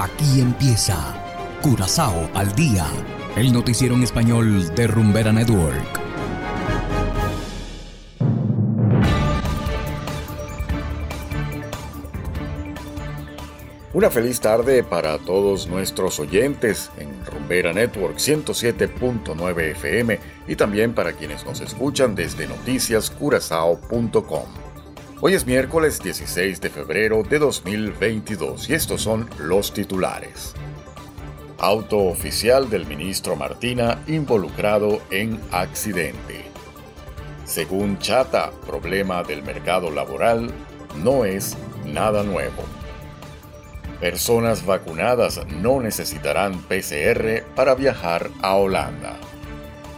Aquí empieza Curazao al día, el noticiero en español de Rumbera Network. Una feliz tarde para todos nuestros oyentes en Rumbera Network 107.9 FM y también para quienes nos escuchan desde noticiascurazao.com. Hoy es miércoles 16 de febrero de 2022 y estos son los titulares. Auto oficial del ministro Martina involucrado en accidente. Según Chata, problema del mercado laboral no es nada nuevo. Personas vacunadas no necesitarán PCR para viajar a Holanda.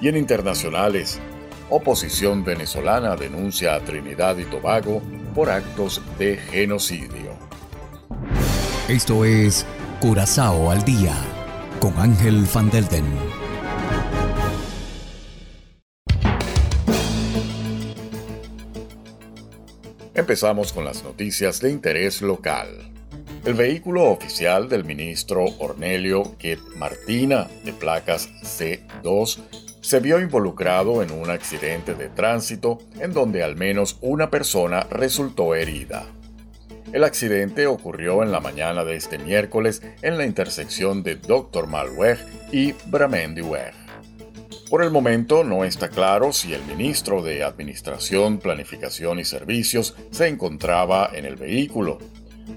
Y en internacionales, oposición venezolana denuncia a Trinidad y Tobago por actos de genocidio. Esto es Curazao al día con Ángel Van Delden. Empezamos con las noticias de interés local. El vehículo oficial del ministro Ornelio Ket Martina, de placas C2, se vio involucrado en un accidente de tránsito en donde al menos una persona resultó herida. El accidente ocurrió en la mañana de este miércoles en la intersección de Dr. Malweg y Bramendiweg. Por el momento no está claro si el ministro de Administración, Planificación y Servicios se encontraba en el vehículo.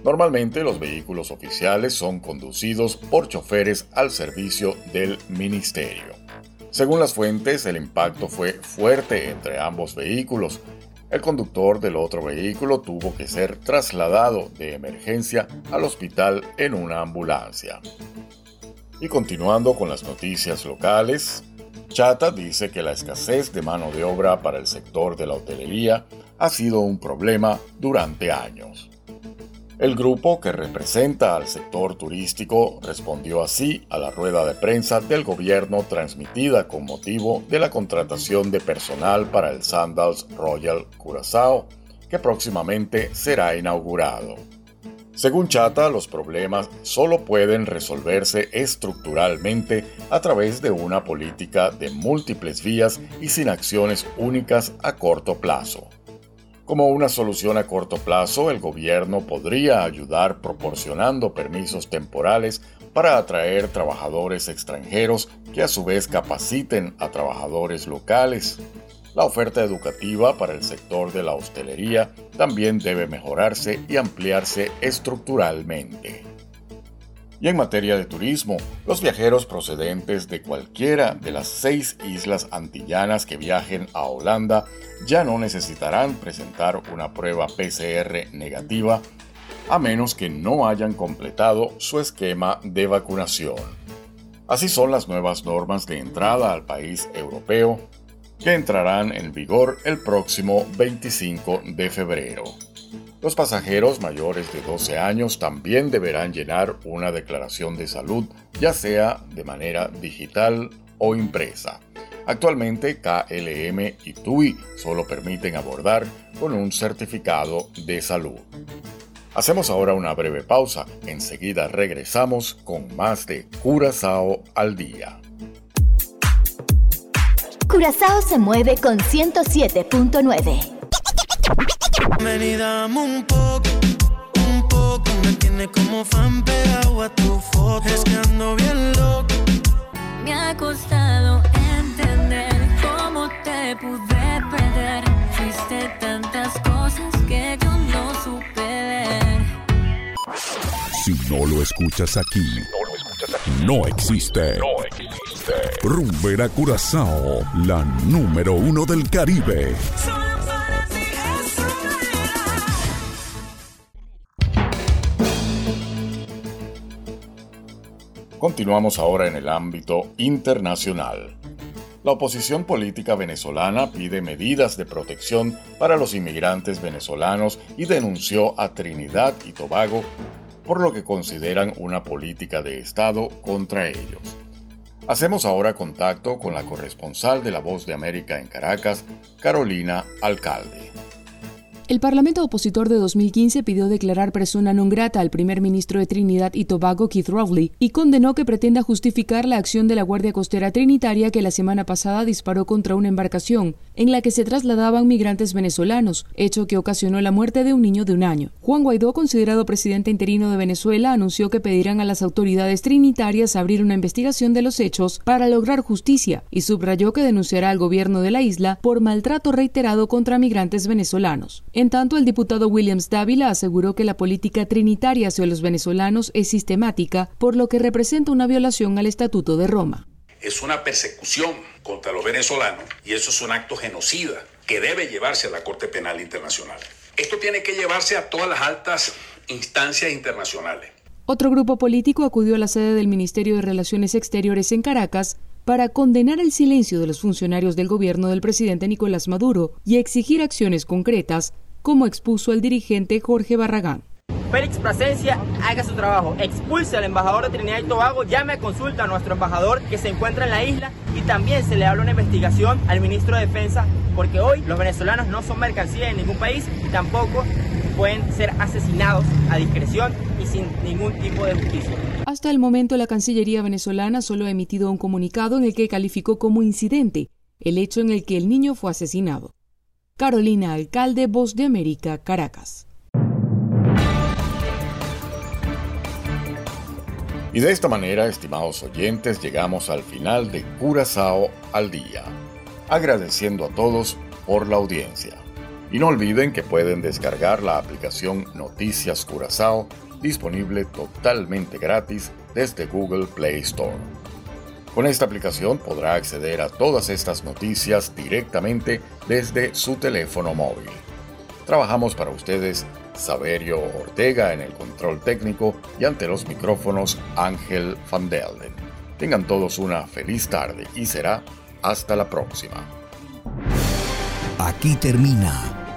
Normalmente los vehículos oficiales son conducidos por choferes al servicio del ministerio. Según las fuentes, el impacto fue fuerte entre ambos vehículos. El conductor del otro vehículo tuvo que ser trasladado de emergencia al hospital en una ambulancia. Y continuando con las noticias locales, Chata dice que la escasez de mano de obra para el sector de la hotelería ha sido un problema durante años. El grupo que representa al sector turístico respondió así a la rueda de prensa del gobierno transmitida con motivo de la contratación de personal para el Sandals Royal Curazao, que próximamente será inaugurado. Según Chata, los problemas solo pueden resolverse estructuralmente a través de una política de múltiples vías y sin acciones únicas a corto plazo. Como una solución a corto plazo, el gobierno podría ayudar proporcionando permisos temporales para atraer trabajadores extranjeros que a su vez capaciten a trabajadores locales. La oferta educativa para el sector de la hostelería también debe mejorarse y ampliarse estructuralmente. Y en materia de turismo, los viajeros procedentes de cualquiera de las seis islas antillanas que viajen a Holanda ya no necesitarán presentar una prueba PCR negativa a menos que no hayan completado su esquema de vacunación. Así son las nuevas normas de entrada al país europeo que entrarán en vigor el próximo 25 de febrero. Los pasajeros mayores de 12 años también deberán llenar una declaración de salud, ya sea de manera digital o impresa. Actualmente KLM y TUI solo permiten abordar con un certificado de salud. Hacemos ahora una breve pausa, enseguida regresamos con más de Curazao al día. Curazao se mueve con 107.9. Ven y dame un poco, un poco. Me tiene como fan pegado a tu foto. Es que ando bien loco. Me ha costado entender cómo te pude perder. Fuiste tantas cosas que yo no supe ver. Si no lo escuchas aquí, no existe. No existe. Rumbera Curazao, la número uno del Caribe. Continuamos ahora en el ámbito internacional. La oposición política venezolana pide medidas de protección para los inmigrantes venezolanos y denunció a Trinidad y Tobago por lo que consideran una política de Estado contra ellos. Hacemos ahora contacto con la corresponsal de La Voz de América en Caracas, Carolina Alcalde. El Parlamento opositor de 2015 pidió declarar persona non grata al primer ministro de Trinidad y Tobago, Keith Rowley, y condenó que pretenda justificar la acción de la Guardia Costera Trinitaria que la semana pasada disparó contra una embarcación en la que se trasladaban migrantes venezolanos, hecho que ocasionó la muerte de un niño de un año. Juan Guaidó, considerado presidente interino de Venezuela, anunció que pedirán a las autoridades trinitarias abrir una investigación de los hechos para lograr justicia y subrayó que denunciará al gobierno de la isla por maltrato reiterado contra migrantes venezolanos. En tanto, el diputado Williams Dávila aseguró que la política trinitaria hacia los venezolanos es sistemática, por lo que representa una violación al Estatuto de Roma. Es una persecución contra los venezolanos y eso es un acto genocida que debe llevarse a la Corte Penal Internacional. Esto tiene que llevarse a todas las altas instancias internacionales. Otro grupo político acudió a la sede del Ministerio de Relaciones Exteriores en Caracas para condenar el silencio de los funcionarios del gobierno del presidente Nicolás Maduro y exigir acciones concretas, como expuso el dirigente Jorge Barragán. Félix Plasencia haga su trabajo, expulse al embajador de Trinidad y Tobago, llame a consulta a nuestro embajador que se encuentra en la isla y también se le habla una investigación al ministro de Defensa, porque hoy los venezolanos no son mercancía en ningún país y tampoco pueden ser asesinados a discreción y sin ningún tipo de justicia. Hasta el momento, la Cancillería venezolana solo ha emitido un comunicado en el que calificó como incidente el hecho en el que el niño fue asesinado. Carolina Alcalde, Voz de América, Caracas. Y de esta manera, estimados oyentes, llegamos al final de Curazao al día, agradeciendo a todos por la audiencia. Y no olviden que pueden descargar la aplicación Noticias Curazao disponible totalmente gratis desde Google Play Store. Con esta aplicación podrá acceder a todas estas noticias directamente desde su teléfono móvil. Trabajamos para ustedes Saberio Ortega en el control técnico y ante los micrófonos Ángel Van Delden. Tengan todos una feliz tarde y será hasta la próxima. Aquí termina